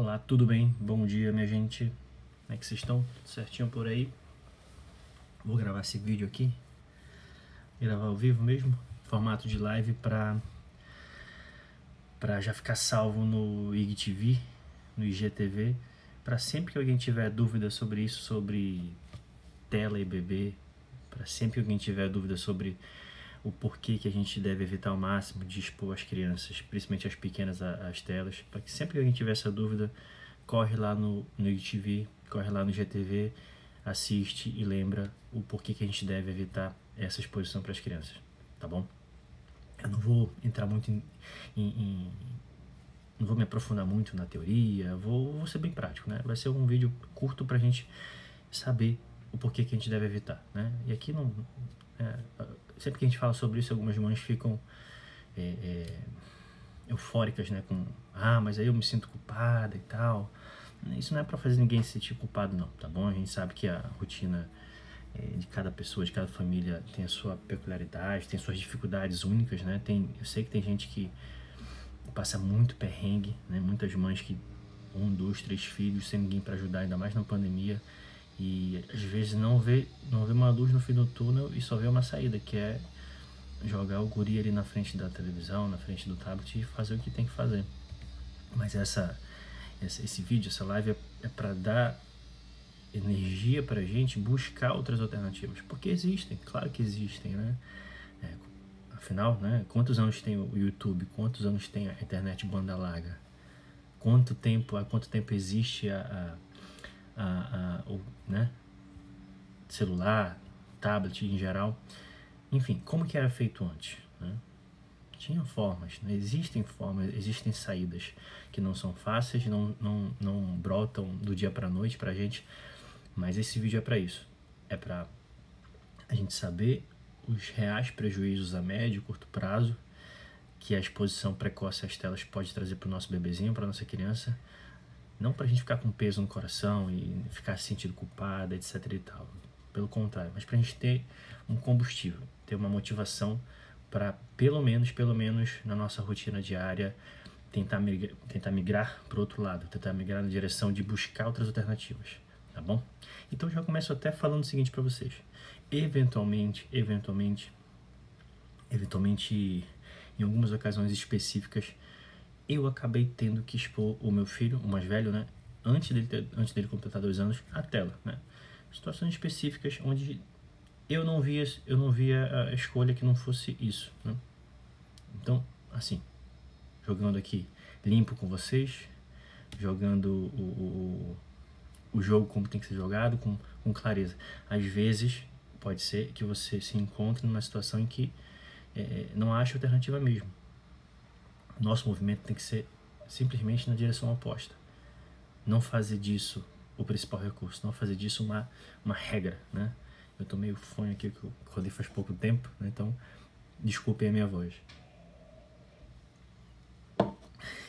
Olá, tudo bem? Bom dia, minha gente. Como é que vocês estão? Tudo certinho por aí? Vou gravar esse vídeo aqui. Gravar ao vivo mesmo, formato de live para para já ficar salvo no IGTV, no IGTV, para sempre que alguém tiver dúvida sobre isso, sobre tela e bebê, para sempre que alguém tiver dúvida sobre o porquê que a gente deve evitar ao máximo de expor as crianças, principalmente as pequenas, às telas, para que sempre que alguém tiver essa dúvida, corre lá no, no IGTV, corre lá no GTV, assiste e lembra o porquê que a gente deve evitar essa exposição para as crianças, tá bom? Eu não vou entrar muito em, em, em não vou me aprofundar muito na teoria, vou, vou ser bem prático, né? Vai ser um vídeo curto para a gente saber o porquê que a gente deve evitar, né? E aqui não, é, sempre que a gente fala sobre isso, algumas mães ficam é, é, eufóricas, né? Com, ah, mas aí eu me sinto culpada e tal. Isso não é para fazer ninguém se sentir culpado, não, tá bom? A gente sabe que a rotina é, de cada pessoa, de cada família tem a sua peculiaridade, tem suas dificuldades únicas, né? Tem, eu sei que tem gente que passa muito perrengue, né? Muitas mães que um, dois, três filhos sem ninguém para ajudar, ainda mais na pandemia e às vezes não vê, não vê uma luz no fim do túnel e só vê uma saída, que é jogar o guri ali na frente da televisão, na frente do tablet e fazer o que tem que fazer. Mas essa, essa esse vídeo, essa live é, é para dar energia para a gente buscar outras alternativas, porque existem, claro que existem, né? É, afinal, né? Quantos anos tem o YouTube? Quantos anos tem a internet banda larga? Quanto tempo, há quanto tempo existe a, a a, a, o né, celular, tablet em geral. Enfim, como que era feito antes? Né? Tinha formas, né? existem formas, existem saídas que não são fáceis, não, não, não brotam do dia para noite para gente, mas esse vídeo é para isso. É para a gente saber os reais prejuízos a médio e curto prazo que a exposição precoce às telas pode trazer para o nosso bebezinho, para nossa criança, não para a gente ficar com peso no coração e ficar se sentindo culpada, etc e tal. Pelo contrário, mas para a gente ter um combustível, ter uma motivação para pelo menos, pelo menos na nossa rotina diária, tentar migrar, tentar migrar para outro lado, tentar migrar na direção de buscar outras alternativas, tá bom? Então já começo até falando o seguinte para vocês. Eventualmente, eventualmente, eventualmente, em algumas ocasiões específicas, eu acabei tendo que expor o meu filho, o mais velho, né? Antes dele, ter, antes dele completar dois anos, à tela, né? Situações específicas onde eu não via, eu não via a escolha que não fosse isso, né? Então, assim, jogando aqui limpo com vocês, jogando o, o, o jogo como tem que ser jogado, com, com clareza. Às vezes, pode ser que você se encontre numa situação em que é, não acha alternativa mesmo nosso movimento tem que ser simplesmente na direção oposta. Não fazer disso o principal recurso, não fazer disso uma, uma regra, né? Eu tô meio fone aqui, que eu rodei faz pouco tempo, né? Então, desculpem a minha voz.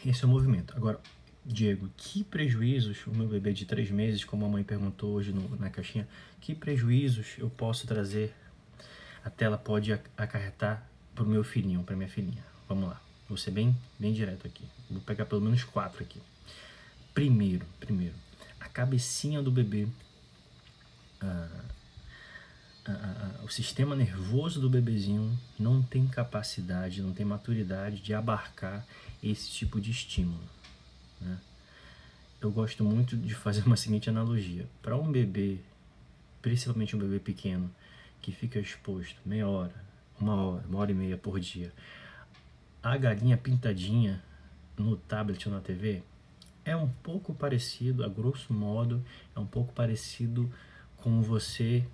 Esse é o movimento. Agora, Diego, que prejuízos o meu bebê de três meses, como a mãe perguntou hoje no, na caixinha, que prejuízos eu posso trazer, a tela pode acarretar para o meu filhinho, para minha filhinha? Vamos lá. Vou ser bem, bem direto aqui. Vou pegar pelo menos quatro aqui. Primeiro, primeiro, a cabecinha do bebê, ah, ah, ah, o sistema nervoso do bebezinho não tem capacidade, não tem maturidade de abarcar esse tipo de estímulo. Né? Eu gosto muito de fazer uma seguinte analogia. Para um bebê, principalmente um bebê pequeno, que fica exposto meia hora, uma hora, uma hora e meia por dia a galinha pintadinha no tablet ou na TV é um pouco parecido, a grosso modo, é um pouco parecido com você,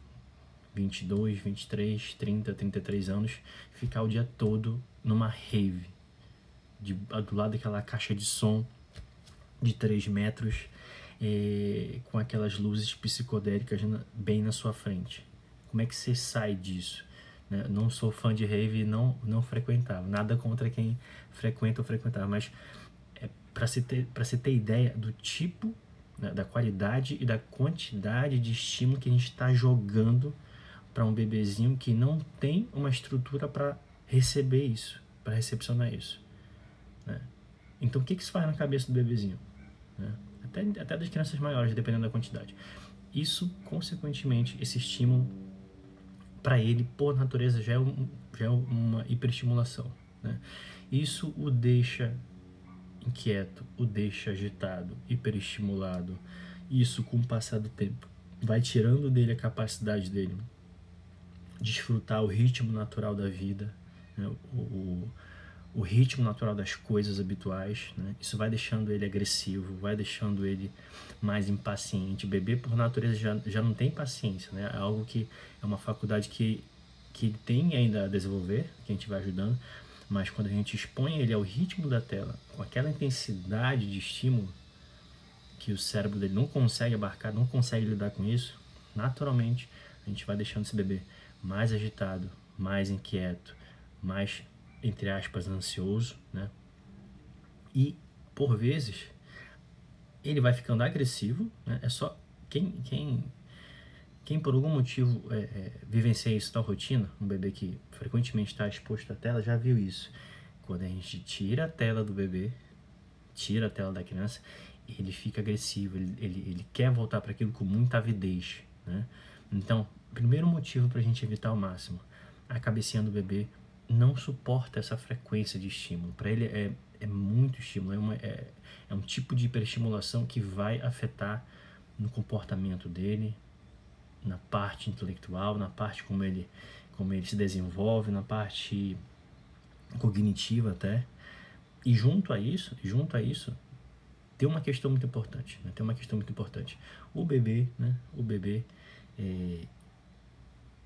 22, 23, 30, 33 anos, ficar o dia todo numa rave, de, do lado daquela caixa de som de 3 metros, é, com aquelas luzes psicodélicas bem na sua frente. Como é que você sai disso? Né? Não sou fã de rave e não, não frequentava. Nada contra quem frequenta ou frequentava, mas é para se, ter, se ter ideia do tipo, né, da qualidade e da quantidade de estímulo que a gente está jogando para um bebezinho que não tem uma estrutura para receber isso, para recepcionar isso. Né? Então, o que, que se faz na cabeça do bebezinho? né? até, até das crianças maiores, dependendo da quantidade. Isso, consequentemente, esse estímulo, para ele, por natureza, já é, um, já é uma hiperestimulação. Né? Isso o deixa inquieto, o deixa agitado, hiperestimulado. Isso, com o passar do tempo, vai tirando dele a capacidade dele desfrutar o ritmo natural da vida, né? o, o, o, ritmo natural das coisas habituais. Né? Isso vai deixando ele agressivo, vai deixando ele mais impaciente. Beber, por natureza, já, já não tem paciência, né? é algo que é uma faculdade que, que ele tem ainda a desenvolver, que a gente vai ajudando, mas quando a gente expõe ele ao ritmo da tela, com aquela intensidade de estímulo, que o cérebro dele não consegue abarcar, não consegue lidar com isso, naturalmente a gente vai deixando esse bebê mais agitado, mais inquieto, mais, entre aspas, ansioso, né? E, por vezes, ele vai ficando agressivo, né? É só quem, quem, quem por algum motivo é, é, vivencia isso na rotina, um bebê que frequentemente está exposto à tela, já viu isso. Quando a gente tira a tela do bebê, tira a tela da criança, ele fica agressivo, ele, ele, ele quer voltar para aquilo com muita avidez, né? Então, primeiro motivo para a gente evitar ao máximo, a cabecinha do bebê não suporta essa frequência de estímulo. Para ele é, é muito estímulo, é, uma, é, é um tipo de hiperestimulação que vai afetar no comportamento dele, na parte intelectual, na parte como ele, como ele se desenvolve, na parte cognitiva até. E junto a isso, junto a isso, tem uma questão muito importante, né? tem uma questão muito importante. O bebê, né? O bebê, é,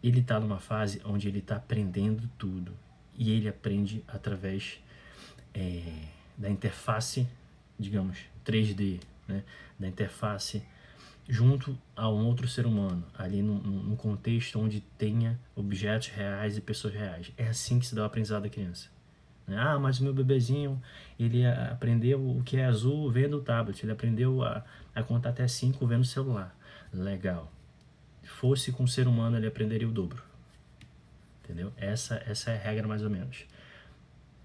ele está numa fase onde ele está aprendendo tudo e ele aprende através é, da interface, digamos, 3D, né? da interface junto a um outro ser humano, ali num, contexto onde tenha objetos reais e pessoas reais. É assim que se dá o aprendizado da criança. Né? Ah, mas o meu bebezinho, ele aprendeu o que é azul vendo o tablet, ele aprendeu a, a contar até 5 vendo o celular. Legal. Fosse com um ser humano, ele aprenderia o dobro. Entendeu? Essa, essa é a regra mais ou menos.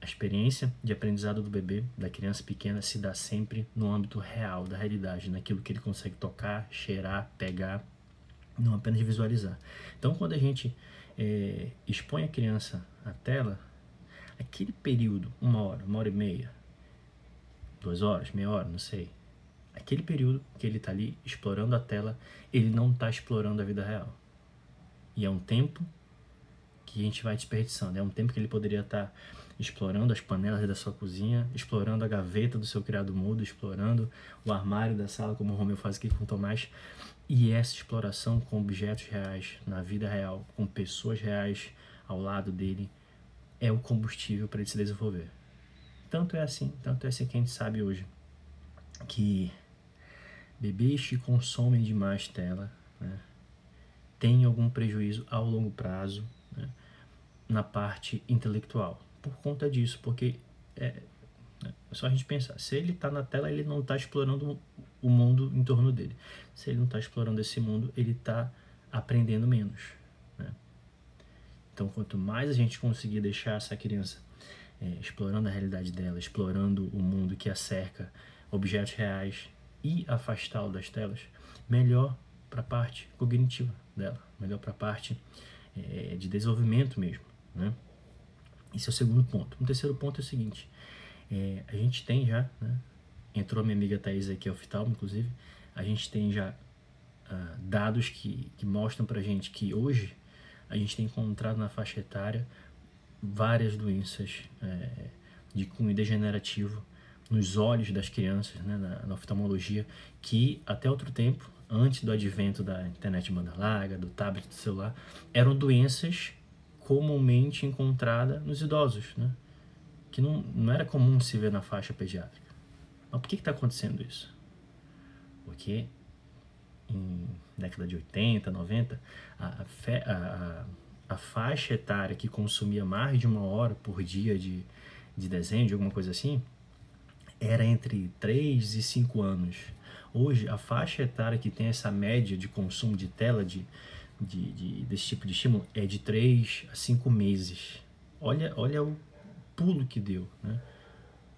A experiência de aprendizado do bebê, da criança pequena, se dá sempre no âmbito real, da realidade, naquilo que ele consegue tocar, cheirar, pegar, não apenas visualizar. Então, quando a gente é, expõe a criança à tela, aquele período, uma hora, uma hora e meia, duas horas, meia hora, não sei, aquele período que ele está ali explorando a tela, ele não está explorando a vida real. E é um tempo que a gente vai desperdiçando, é um tempo que ele poderia estar. Tá explorando as panelas da sua cozinha, explorando a gaveta do seu criado mudo, explorando o armário da sala, como o Romeu faz aqui com o Tomás. E essa exploração com objetos reais, na vida real, com pessoas reais ao lado dele, é o combustível para ele se desenvolver. Tanto é assim, tanto é assim que a gente sabe hoje que bebês que consomem demais tela né, têm algum prejuízo ao longo prazo né, na parte intelectual por conta disso, porque é, é só a gente pensar, se ele está na tela, ele não está explorando o mundo em torno dele. Se ele não está explorando esse mundo, ele está aprendendo menos. Né? Então, quanto mais a gente conseguir deixar essa criança é, explorando a realidade dela, explorando o mundo que a cerca, objetos reais e afastá-lo das telas, melhor para a parte cognitiva dela, melhor para a parte é, de desenvolvimento mesmo. Né? Esse é o segundo ponto. O terceiro ponto é o seguinte: é, a gente tem já, né, entrou a minha amiga Thais aqui, oftalmo, inclusive, a gente tem já uh, dados que, que mostram pra gente que hoje a gente tem encontrado na faixa etária várias doenças é, de cunho degenerativo nos olhos das crianças, né, na, na oftalmologia, que até outro tempo, antes do advento da internet banda larga, do tablet, do celular, eram doenças comumente encontrada nos idosos, né? que não, não era comum se ver na faixa pediátrica. Mas por que está acontecendo isso? Porque em década de 80, 90, a, a, a, a, faixa etária que consumia mais de uma hora por dia de, de desenho, de alguma coisa assim, era entre 3 e 5 anos. Hoje, a faixa etária que tem essa média de consumo de tela de de, de, desse tipo de estímulo é de 3 a 5 meses. Olha, olha o pulo que deu, né?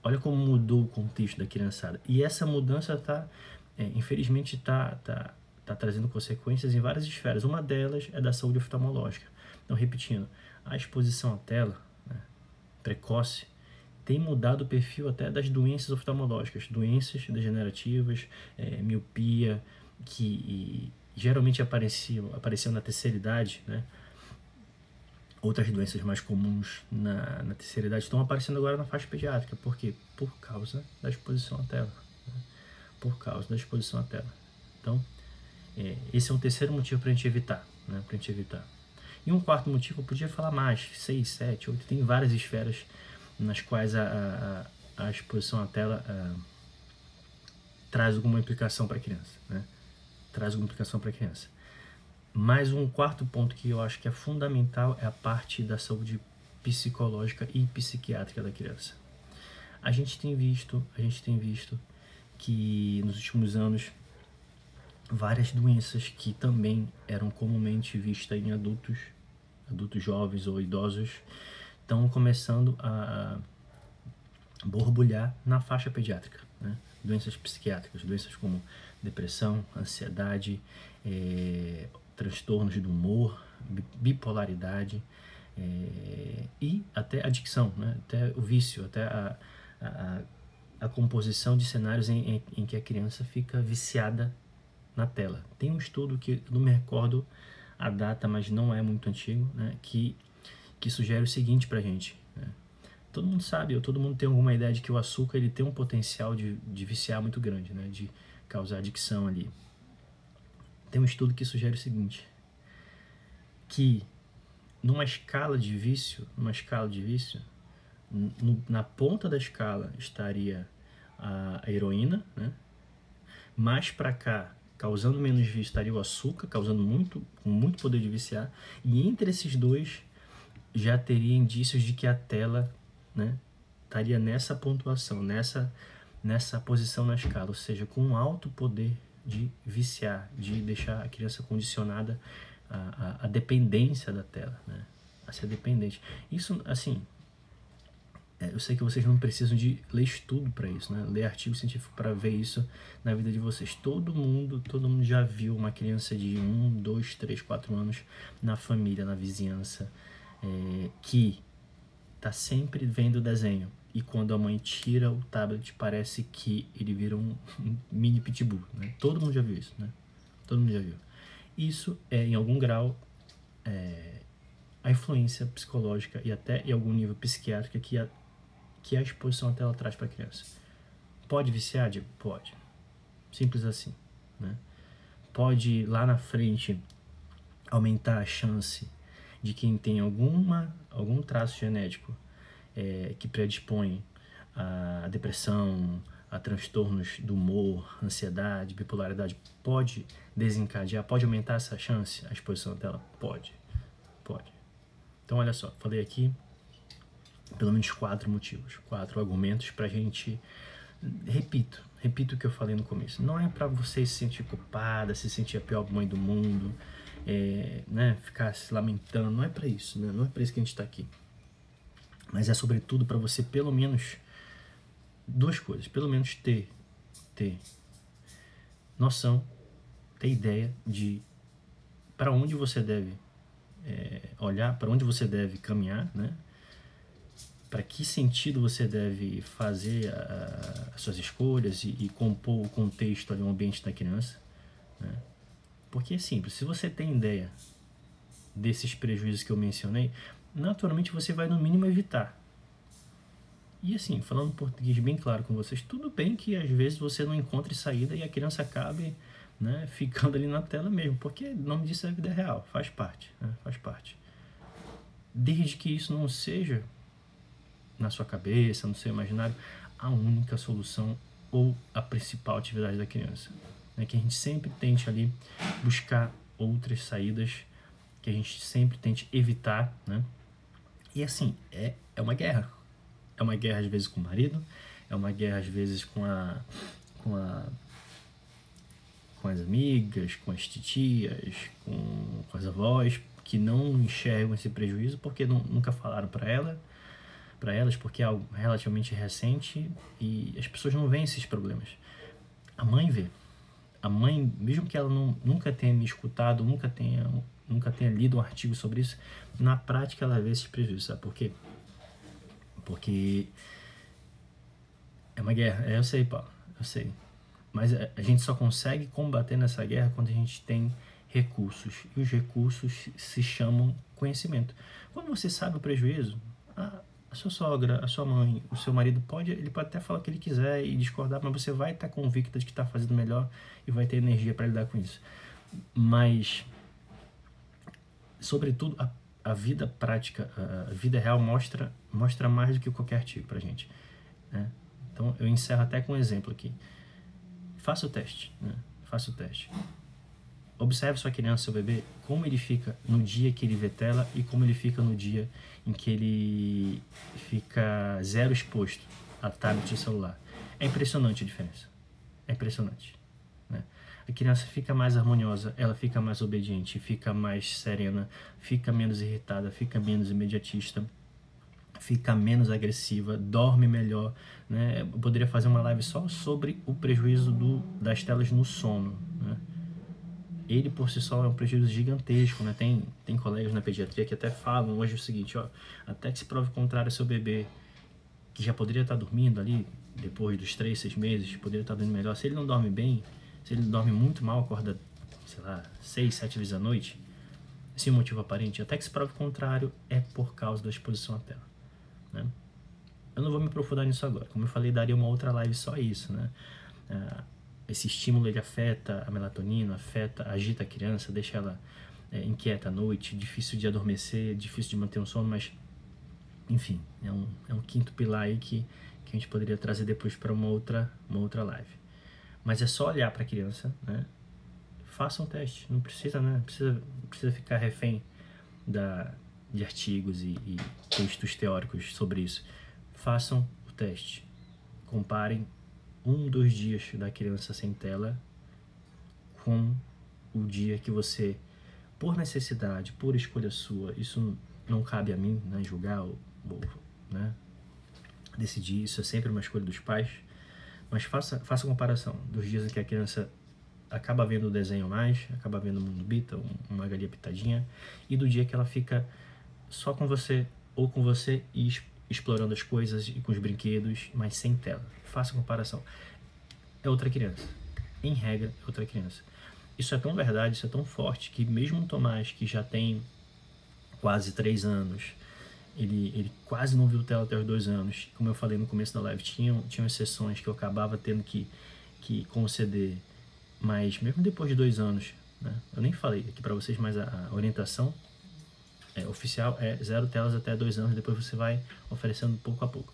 Olha como mudou o contexto da criançada. E essa mudança está, é, infelizmente, está tá, tá trazendo consequências em várias esferas. Uma delas é da saúde oftalmológica. Então, repetindo, a exposição à tela né, precoce tem mudado o perfil até das doenças oftalmológicas, doenças degenerativas, é, miopia, que geralmente apareciam, apareciam na terceira idade, né? Outras doenças mais comuns na, na terceira idade estão aparecendo agora na faixa pediátrica. Por quê? Por causa da exposição à tela. Né? Por causa da exposição à tela. Então, é, esse é um terceiro motivo para a gente evitar. Né? Para a gente evitar. E um quarto motivo, eu podia falar mais, seis, sete, oito, tem várias esferas nas quais a, a, a exposição à tela a, traz alguma implicação para a criança. Né? Traz alguma implicação para a criança. Mais um quarto ponto que eu acho que é fundamental é a parte da saúde psicológica e psiquiátrica da criança. A gente tem visto, a gente tem visto que nos últimos anos várias doenças que também eram comumente vistas em adultos, adultos jovens ou idosos, estão começando a borbulhar na faixa pediátrica. Né? Doenças psiquiátricas, doenças como depressão, ansiedade, é, transtornos do humor, bipolaridade é, e até adicção, né? até o vício, até a, a, a composição de cenários em, em, em, que a criança fica viciada na tela. Tem um estudo que não me recordo a data, mas não é muito antigo, né? que, que sugere o seguinte para gente. Todo mundo sabe, ou todo mundo tem alguma ideia de que o açúcar ele tem um potencial de, de viciar muito grande, né? de causar adicção ali tem um estudo que sugere o seguinte, que numa escala de vício, numa escala de vício, na ponta da escala estaria a, a heroína, né? Mais para cá, causando menos vício, estaria o açúcar, causando muito, com muito poder de viciar. E entre esses dois já teria indícios de que a tela, né, estaria nessa pontuação, nessa nessa posição na escala, ou seja, com um alto poder de viciar, de deixar a criança condicionada à, à, à dependência da tela, né? a ser dependente. Isso, assim, é, eu sei que vocês não precisam de ler estudo para isso, né? ler artigo científico para ver isso na vida de vocês. Todo mundo, todo mundo já viu uma criança de 1, 2, 3, 4 anos na família, na vizinhança, é, que está sempre vendo desenho e quando a mãe tira o tablet parece que ele vira um, um mini pitbull, né? Todo mundo já viu isso, né? Todo mundo já viu. Isso é, em algum grau, é, a influência psicológica e até em algum nível psiquiátrica que a, que a exposição à tela traz para a criança. Pode viciar? Digo, pode. Simples assim, né? Pode, lá na frente, aumentar a chance de quem tem alguma, algum traço genético é, que predispõem a depressão, a transtornos do humor, ansiedade, bipolaridade, pode desencadear, pode aumentar essa chance, a exposição dela? Pode, pode. Então, olha só, falei aqui pelo menos quatro motivos, quatro argumentos para a gente. Repito, repito o que eu falei no começo. Não é para você se sentir culpada, se sentir a pior mãe do mundo, é, né, ficar se lamentando. Não é para isso, né? não é para isso que a gente está aqui mas é sobretudo para você pelo menos duas coisas, pelo menos ter ter noção, ter ideia de para onde você deve é, olhar, para onde você deve caminhar, né? Para que sentido você deve fazer as suas escolhas e, e, compor o contexto ali, o ambiente da criança, né? Porque é simples, se você tem ideia desses prejuízos que eu mencionei, naturalmente você vai no mínimo evitar. E assim, falando português bem claro com vocês, tudo bem que às vezes você não encontre saída e a criança acabe né, ficando ali na tela mesmo, porque o nome disso é vida real, faz parte, né, faz parte. Desde que isso não seja na sua cabeça, no seu imaginário, a única solução ou a principal atividade da criança. Né, que a gente sempre tente ali buscar outras saídas, que a gente sempre tente evitar, né? E assim, é, é uma guerra. É uma guerra às vezes com o marido, é uma guerra às vezes com a, com a com as amigas, com as titias, com, com as avós, que não enxergam esse prejuízo porque não, nunca falaram para ela, para elas porque é algo relativamente recente e as pessoas não veem esses problemas. A mãe vê. A mãe, mesmo que ela não, nunca tenha me escutado, nunca tenha, nunca tenha lido um artigo sobre isso, na prática ela vê esses prejuízos. Sabe por quê? Porque é uma guerra. É, eu sei, Paulo, eu sei. Mas a gente só consegue combater nessa guerra quando a gente tem recursos. E os recursos se chamam conhecimento. Quando você sabe o prejuízo, a, a sua sogra, a sua mãe, o seu marido pode, ele pode até falar o que ele quiser e discordar, mas você vai estar convicta de que está fazendo melhor e vai ter energia para lidar com isso. Mas, sobretudo, a, a vida prática, a vida real mostra mostra mais do que qualquer artigo para gente. Né? Então, eu encerro até com um exemplo aqui. Faça o teste, né? Faça o teste. Observe sua criança, seu bebê, como ele fica no dia que ele vê tela e como ele fica no dia em que ele fica zero exposto a tablet e celular. É impressionante a diferença. É impressionante. Né? A criança fica mais harmoniosa, ela fica mais obediente, fica mais serena, fica menos irritada, fica menos imediatista, fica menos agressiva, dorme melhor. Né? Eu poderia fazer uma live só sobre o prejuízo do, das telas no sono. Né? Ele por si só é um prejuízo gigantesco. Né? Tem, tem colegas na pediatria que até falam hoje o seguinte: ó, até que se prove contrário, seu bebê que já poderia estar dormindo ali depois dos 3, 6 meses, poderia estar dormindo melhor. Se ele não dorme bem, se ele dorme muito mal, acorda, sei lá, 6, 7 vezes à noite, sem motivo aparente, até que se prove contrário, é por causa da exposição à tela. Né? Eu não vou me aprofundar nisso agora. Como eu falei, daria uma outra live só isso. Né? Uh, esse estímulo ele afeta a melatonina, afeta, agita a criança, deixa ela é, inquieta à noite, difícil de adormecer, difícil de manter um sono, mas enfim, é um, é um quinto pilar aí que, que a gente poderia trazer depois para uma outra, uma outra live. Mas é só olhar para a criança, né? Faça um teste, não precisa, né? Precisa, precisa ficar refém da, de artigos e, e textos teóricos sobre isso. Façam o teste. Comparem um dos dias da criança sem tela com o dia que você, por necessidade, por escolha sua, isso não cabe a mim né, julgar ou, ou né, decidir, isso é sempre uma escolha dos pais, mas faça, faça comparação dos dias em que a criança acaba vendo o desenho mais, acaba vendo o mundo bita, uma galinha pitadinha, e do dia que ela fica só com você ou com você e explorando as coisas e com os brinquedos, mas sem tela. Faça comparação. É outra criança. Em regra, é outra criança. Isso é tão verdade, isso é tão forte que mesmo o Tomás, que já tem quase três anos, ele, ele quase não viu tela até os dois anos. Como eu falei no começo da live, tinham, tinham exceções que eu acabava tendo que, que conceder, mas mesmo depois de dois anos, né, eu nem falei aqui para vocês, mas a, a orientação é, oficial é zero telas até dois anos, depois você vai oferecendo pouco a pouco.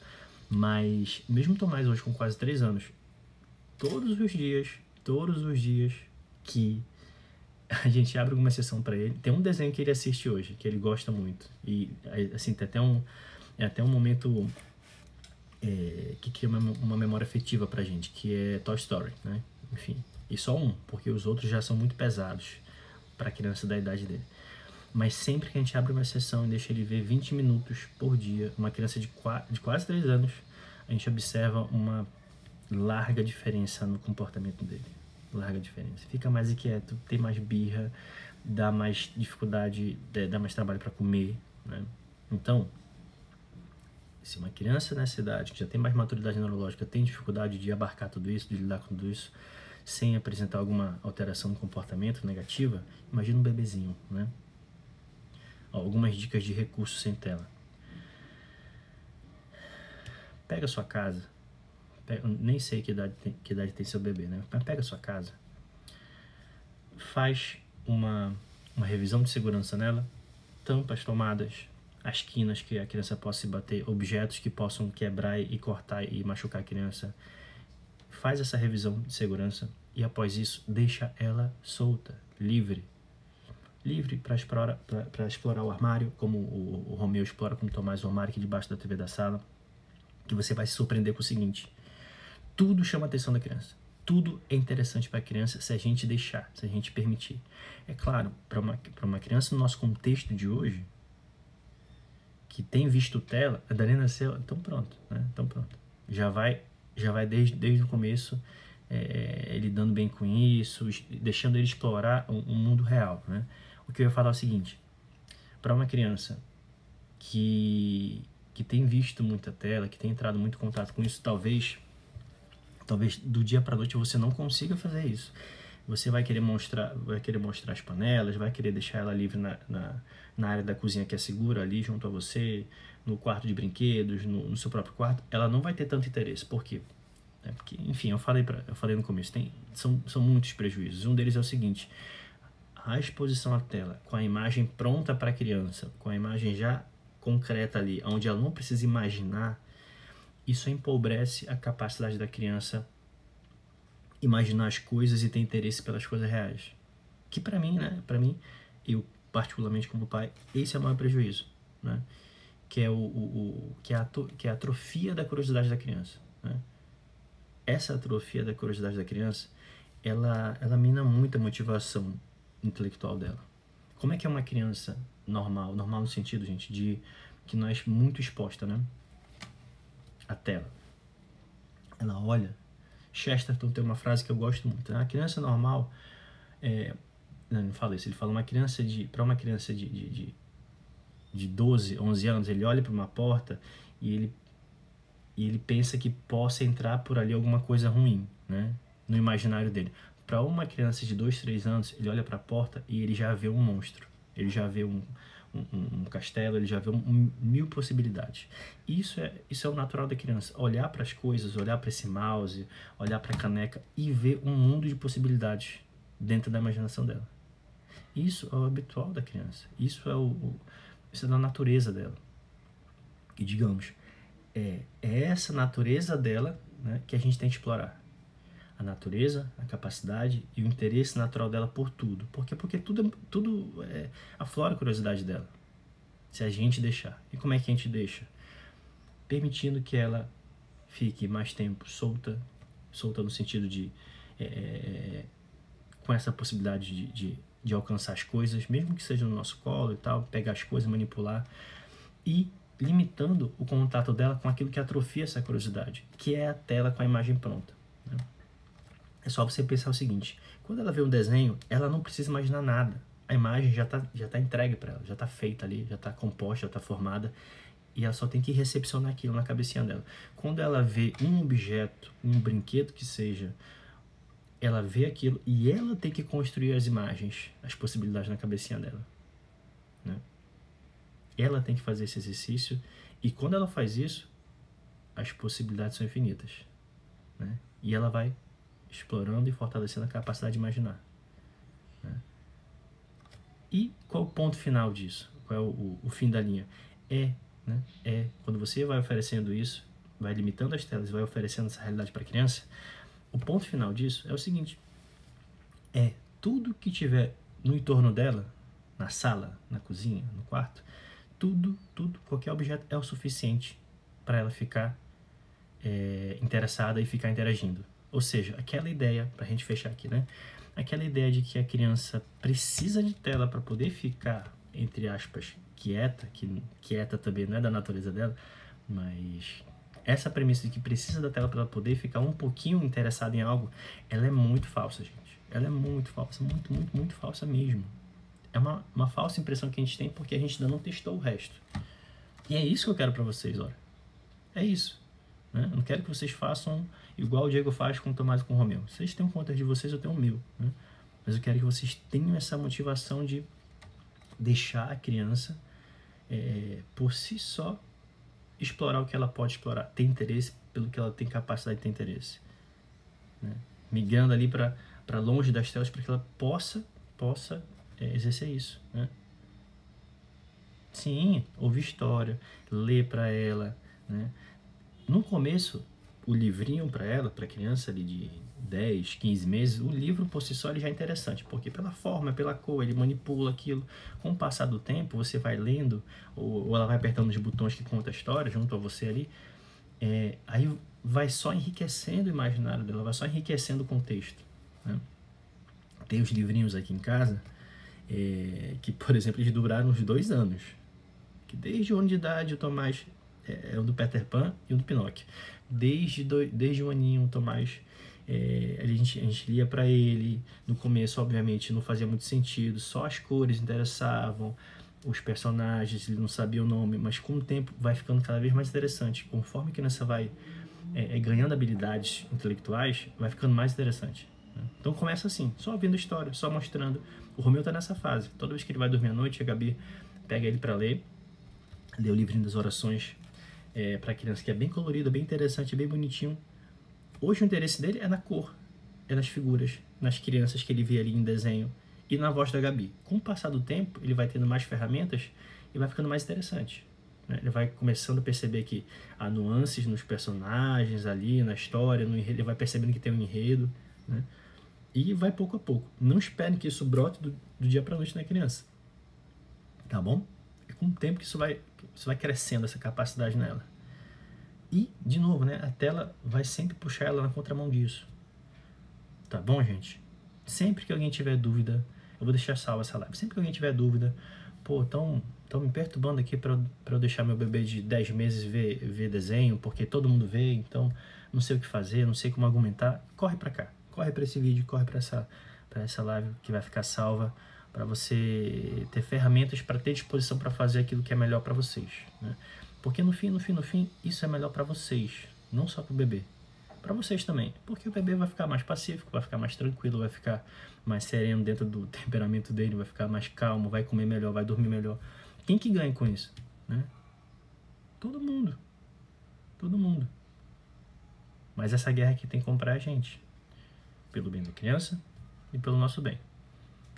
Mas mesmo Tomás hoje com quase três anos, todos os dias, todos os dias que a gente abre alguma sessão para ele, tem um desenho que ele assiste hoje, que ele gosta muito. E assim, tem até um, é até um momento é, que cria uma, uma memória afetiva pra gente, que é Toy Story, né? Enfim, e só um, porque os outros já são muito pesados para criança da idade dele. Mas sempre que a gente abre uma sessão e deixa ele ver 20 minutos por dia, uma criança de, de quase 3 anos, a gente observa uma larga diferença no comportamento dele. Larga diferença. Fica mais inquieto, tem mais birra, dá mais dificuldade, é, dá mais trabalho para comer. Né? Então, se uma criança nessa idade, que já tem mais maturidade neurológica, tem dificuldade de abarcar tudo isso, de lidar com tudo isso, sem apresentar alguma alteração no comportamento negativa, imagina um bebezinho, né? Algumas dicas de recursos sem tela. Pega sua casa, pega, nem sei que idade, tem, que idade tem seu bebê, né? Mas pega sua casa, faz uma, uma revisão de segurança nela, tampa as tomadas, as quinas que a criança possa bater, objetos que possam quebrar e cortar e machucar a criança. Faz essa revisão de segurança e após isso deixa ela solta, livre, livre para explorar, explorar o armário, como o, o Romeu explora com o Tomás o armário aqui debaixo da TV da sala, que você vai se surpreender com o seguinte: tudo chama a atenção da criança. Tudo é interessante para a criança se a gente deixar, se a gente permitir. É claro, para uma, uma criança no nosso contexto de hoje, que tem visto tela, a Dani nasceu, então pronto, né? Então pronto. Já vai, já vai desde, desde o começo é, ele dando bem com isso, deixando ele explorar o, o mundo real, né? O que eu ia falar é o seguinte, para uma criança que, que tem visto muita tela, que tem entrado muito contato com isso, talvez talvez do dia para noite você não consiga fazer isso. Você vai querer mostrar, vai querer mostrar as panelas, vai querer deixar ela livre na, na, na área da cozinha que é segura ali junto a você, no quarto de brinquedos, no, no seu próprio quarto. Ela não vai ter tanto interesse. Por quê? É porque, enfim, eu falei, pra, eu falei no começo, tem, são, são muitos prejuízos. Um deles é o seguinte: a exposição à tela com a imagem pronta para a criança, com a imagem já concreta ali, onde ela não precisa imaginar, isso empobrece a capacidade da criança imaginar as coisas e ter interesse pelas coisas reais. Que para mim, né, para mim, eu particularmente como pai, esse é o maior prejuízo, né? Que é o, o, o que, é a, que é a atrofia da curiosidade da criança, né? Essa atrofia da curiosidade da criança, ela, ela mina muito a motivação intelectual dela. Como é que é uma criança normal, normal no sentido, gente, de que não é muito exposta, né? A tela. Ela olha Chesterton tem uma frase que eu gosto muito. Né? A criança normal, é, não, não fala isso, ele fala uma criança de, para uma criança de, de, de, de 12, 11 anos, ele olha para uma porta e ele, e ele pensa que possa entrar por ali alguma coisa ruim, né? No imaginário dele. Para uma criança de 2, 3 anos, ele olha para a porta e ele já vê um monstro. Ele já vê um, um, um, castelo, ele já vê um, mil possibilidades. Isso é, isso é o natural da criança, olhar para as coisas, olhar para esse mouse, olhar para a caneca e ver um mundo de possibilidades dentro da imaginação dela. Isso é o habitual da criança, isso é, o, o isso é da natureza dela. E digamos, é, é essa natureza dela né, que a gente tem que explorar a natureza, a capacidade e o interesse natural dela por tudo. Por quê? Porque tudo, tudo é, aflora a curiosidade dela, se a gente deixar. E como é que a gente deixa? Permitindo que ela fique mais tempo solta, solta no sentido de é, é, com essa possibilidade de, de, de, alcançar as coisas, mesmo que seja no nosso colo e tal, pegar as coisas, manipular, e limitando o contato dela com aquilo que atrofia essa curiosidade, que é a tela com a imagem pronta. É só você pensar o seguinte: quando ela vê um desenho, ela não precisa imaginar nada. A imagem já está já tá entregue para ela, já está feita ali, já está composta, já está formada. E ela só tem que recepcionar aquilo na cabecinha dela. Quando ela vê um objeto, um brinquedo que seja, ela vê aquilo e ela tem que construir as imagens, as possibilidades na cabecinha dela. Né? Ela tem que fazer esse exercício e quando ela faz isso, as possibilidades são infinitas. Né? E ela vai explorando e fortalecendo a capacidade de imaginar. Né? E qual o ponto final disso? Qual é o, o, o fim da linha? É, né? é quando você vai oferecendo isso, vai limitando as telas, vai oferecendo essa realidade para a criança. O ponto final disso é o seguinte: é tudo que tiver no entorno dela, na sala, na cozinha, no quarto, tudo, tudo, qualquer objeto é o suficiente para ela ficar é, interessada e ficar interagindo. Ou seja, aquela ideia, para a gente fechar aqui, né? Aquela ideia de que a criança precisa de tela para poder ficar, entre aspas, quieta, que quieta também não é da natureza dela, mas essa premissa de que precisa da tela para poder ficar um pouquinho interessada em algo, ela é muito falsa, gente. Ela é muito falsa, muito, muito, muito falsa mesmo. É uma, uma falsa impressão que a gente tem porque a gente ainda não testou o resto. E é isso que eu quero para vocês, olha. É isso. Né? Não quero que vocês façam igual o Diego faz com o Tomás e com o Romeu. Vocês têm um conta de vocês, eu tenho o meu. Né? Mas eu quero que vocês tenham essa motivação de deixar a criança, é, por si só, explorar o que ela pode explorar, ter interesse pelo que ela tem capacidade de ter interesse. Né? Migrando ali para longe das telas para que ela possa, possa é, exercer isso. Né? Sim, ouvir história, ler para ela, né? No começo, o livrinho para ela, para criança ali de 10, 15 meses, o livro por si só já é interessante, porque pela forma, pela cor, ele manipula aquilo. Com o passar do tempo, você vai lendo, ou, ou ela vai apertando os botões que conta a história junto a você ali, é, aí vai só enriquecendo o imaginário dela, vai só enriquecendo o contexto. Né? Tem os livrinhos aqui em casa, é, que, por exemplo, eles duraram uns dois anos que desde o ano de idade o Tomás é, é o do Peter Pan e o do Pinóquio. Desde, do, desde o aninho o Tomás é, a, gente, a gente lia para ele. No começo, obviamente, não fazia muito sentido, só as cores interessavam, os personagens, ele não sabia o nome, mas com o tempo vai ficando cada vez mais interessante. Conforme a criança vai é, é, ganhando habilidades intelectuais, vai ficando mais interessante. Né? Então começa assim, só vendo história, só mostrando. O Romeu está nessa fase. Toda vez que ele vai dormir à noite, a Gabi pega ele para ler, lê o livrinho das orações é, para criança, que é bem colorido, bem interessante, bem bonitinho. Hoje o interesse dele é na cor, é nas figuras, nas crianças que ele vê ali em desenho e na voz da Gabi. Com o passar do tempo, ele vai tendo mais ferramentas e vai ficando mais interessante. Né? Ele vai começando a perceber que há nuances nos personagens ali, na história, no enredo, ele vai percebendo que tem um enredo. Né? E vai pouco a pouco. Não espere que isso brote do, do dia para noite na criança. Tá bom? É com o tempo que isso vai, isso vai crescendo, essa capacidade nela. E, de novo, né, a tela vai sempre puxar ela na contramão disso. Tá bom, gente? Sempre que alguém tiver dúvida, eu vou deixar salva essa live. Sempre que alguém tiver dúvida, pô, estão tão me perturbando aqui para eu deixar meu bebê de 10 meses ver, ver desenho, porque todo mundo vê, então não sei o que fazer, não sei como argumentar. Corre para cá, corre para esse vídeo, corre para essa, essa live que vai ficar salva para você ter ferramentas para ter disposição para fazer aquilo que é melhor para vocês. Né? Porque no fim, no fim, no fim, isso é melhor para vocês, não só para o bebê. Para vocês também, porque o bebê vai ficar mais pacífico, vai ficar mais tranquilo, vai ficar mais sereno dentro do temperamento dele, vai ficar mais calmo, vai comer melhor, vai dormir melhor. Quem que ganha com isso? Né? Todo mundo. Todo mundo. Mas essa guerra aqui tem que comprar a gente. Pelo bem da criança e pelo nosso bem.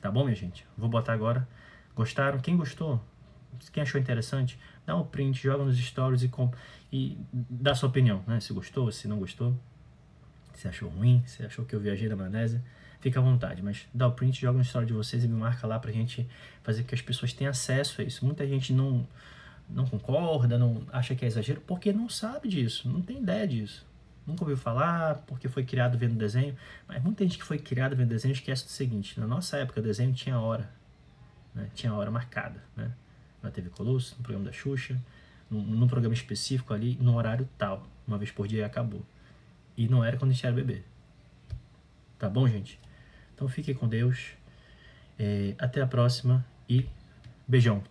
Tá bom, minha gente? Vou botar agora. Gostaram? Quem gostou? Quem achou interessante? dá um print, joga nos stories e, com, e dá sua opinião, né? Se gostou, se não gostou, se achou ruim, se achou que eu viajei da maionese, fica à vontade, mas dá o print, joga no story de vocês e me marca lá pra gente fazer que as pessoas tenham acesso a isso. Muita gente não não concorda, não acha que é exagero, porque não sabe disso, não tem ideia disso. Nunca ouviu falar, porque foi criado vendo desenho. Mas muita gente que foi criada vendo desenho esquece do seguinte: na nossa época, desenho tinha hora. Né? Tinha hora marcada. Né? na TV Colosso, no programa da Xuxa, num, num, programa específico ali, no horário tal, uma vez por dia e acabou. E não era quando a gente era bebê. Tá bom, gente? Então fiquem com Deus. É, até a próxima e beijão.